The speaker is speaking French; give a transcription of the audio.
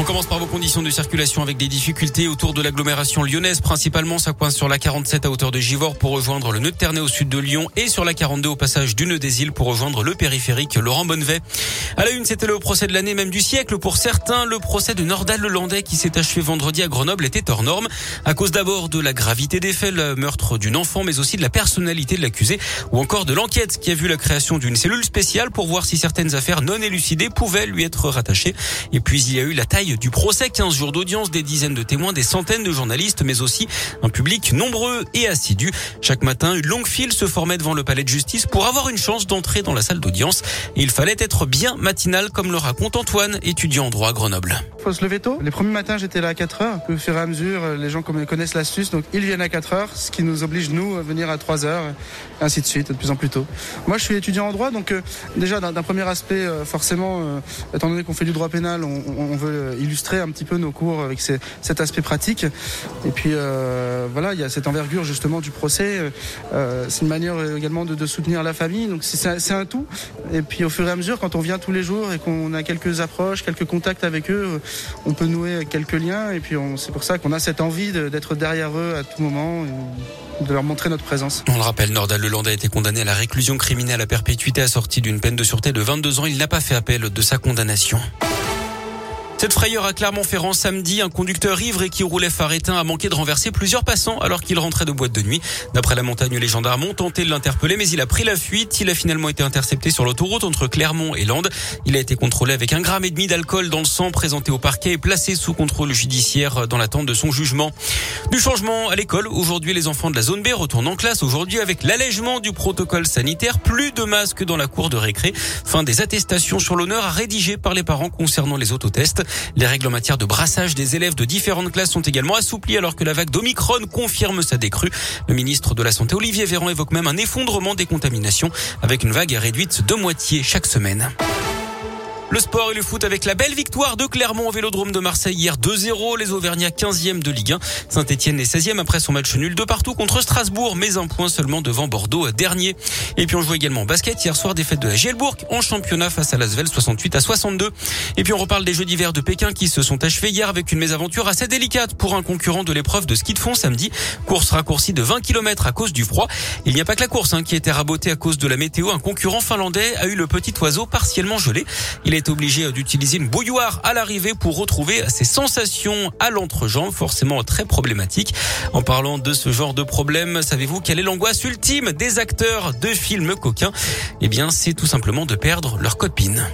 On commence par vos conditions de circulation avec des difficultés autour de l'agglomération lyonnaise. Principalement, ça coince sur la 47 à hauteur de Givors pour rejoindre le nœud de Ternay au sud de Lyon et sur la 42 au passage du nœud des îles pour rejoindre le périphérique Laurent Bonnevet. À la une, c'était le procès de l'année, même du siècle. Pour certains, le procès de Nordal Lelandais qui s'est achevé vendredi à Grenoble était hors norme à cause d'abord de la gravité des faits, le meurtre d'une enfant, mais aussi de la personnalité de l'accusé ou encore de l'enquête qui a vu la création d'une cellule spéciale pour voir si certaines affaires non élucidées pouvaient lui être rattachées. Et puis, il y a eu la taille du procès, 15 jours d'audience, des dizaines de témoins, des centaines de journalistes, mais aussi un public nombreux et assidu. Chaque matin, une longue file se formait devant le palais de justice pour avoir une chance d'entrer dans la salle d'audience. Il fallait être bien matinal, comme le raconte Antoine, étudiant en droit à Grenoble. Faut se lever tôt. Les premiers matins, j'étais là à 4 heures. Au fur et à mesure, les gens connaissent l'astuce, donc ils viennent à 4 heures, ce qui nous oblige, nous, à venir à 3 heures, ainsi de suite, de plus en plus tôt. Moi, je suis étudiant en droit, donc euh, déjà, d'un premier aspect, euh, forcément, euh, étant donné qu'on fait du droit pénal, on, on veut illustrer un petit peu nos cours avec cet aspect pratique. Et puis euh, voilà, il y a cette envergure justement du procès. Euh, c'est une manière également de, soutenir la famille. Donc c'est un tout. Et puis au fur et à mesure, quand on vient tous les jours et qu'on a quelques approches, quelques contacts avec eux, on peut nouer quelques liens. Et puis c'est pour ça qu'on a cette envie d'être derrière eux à tout moment. De leur montrer notre présence. On le rappelle, Nordal Leland a été condamné à la réclusion criminelle à perpétuité assortie d'une peine de sûreté de 22 ans. Il n'a pas fait appel de sa condamnation. Cette frayeur à Clermont-Ferrand samedi, un conducteur ivre et qui roulait phare éteint a manqué de renverser plusieurs passants alors qu'il rentrait de boîte de nuit. D'après la montagne, les gendarmes ont tenté de l'interpeller mais il a pris la fuite. Il a finalement été intercepté sur l'autoroute entre Clermont et Landes. Il a été contrôlé avec un gramme et demi d'alcool dans le sang présenté au parquet et placé sous contrôle judiciaire dans l'attente de son jugement. Du changement à l'école. Aujourd'hui, les enfants de la zone B retournent en classe aujourd'hui avec l'allègement du protocole sanitaire. Plus de masques dans la cour de récré. Fin des attestations sur l'honneur à rédiger par les parents concernant les autotests. Les règles en matière de brassage des élèves de différentes classes sont également assouplies alors que la vague d'Omicron confirme sa décrue. Le ministre de la Santé Olivier Véran évoque même un effondrement des contaminations avec une vague réduite de moitié chaque semaine. Le sport et le foot avec la belle victoire de Clermont au Vélodrome de Marseille hier 2-0. Les Auvergnats 15e de Ligue 1. Saint-Etienne est 16e après son match nul de partout contre Strasbourg, mais un point seulement devant Bordeaux dernier. Et puis on joue également basket hier soir défaite de la Gielbourg en championnat face à l'Asvel 68 à 62. Et puis on reparle des Jeux d'hiver de Pékin qui se sont achevés hier avec une mésaventure assez délicate pour un concurrent de l'épreuve de ski de fond samedi. Course raccourcie de 20 km à cause du froid. Il n'y a pas que la course hein, qui été rabotée à cause de la météo. Un concurrent finlandais a eu le petit oiseau partiellement gelé. Il est obligé d'utiliser une bouilloire à l'arrivée pour retrouver ses sensations à l'entrejambe, forcément très problématique. En parlant de ce genre de problème, savez-vous quelle est l'angoisse ultime des acteurs de films coquins? Eh bien, c'est tout simplement de perdre leur copine.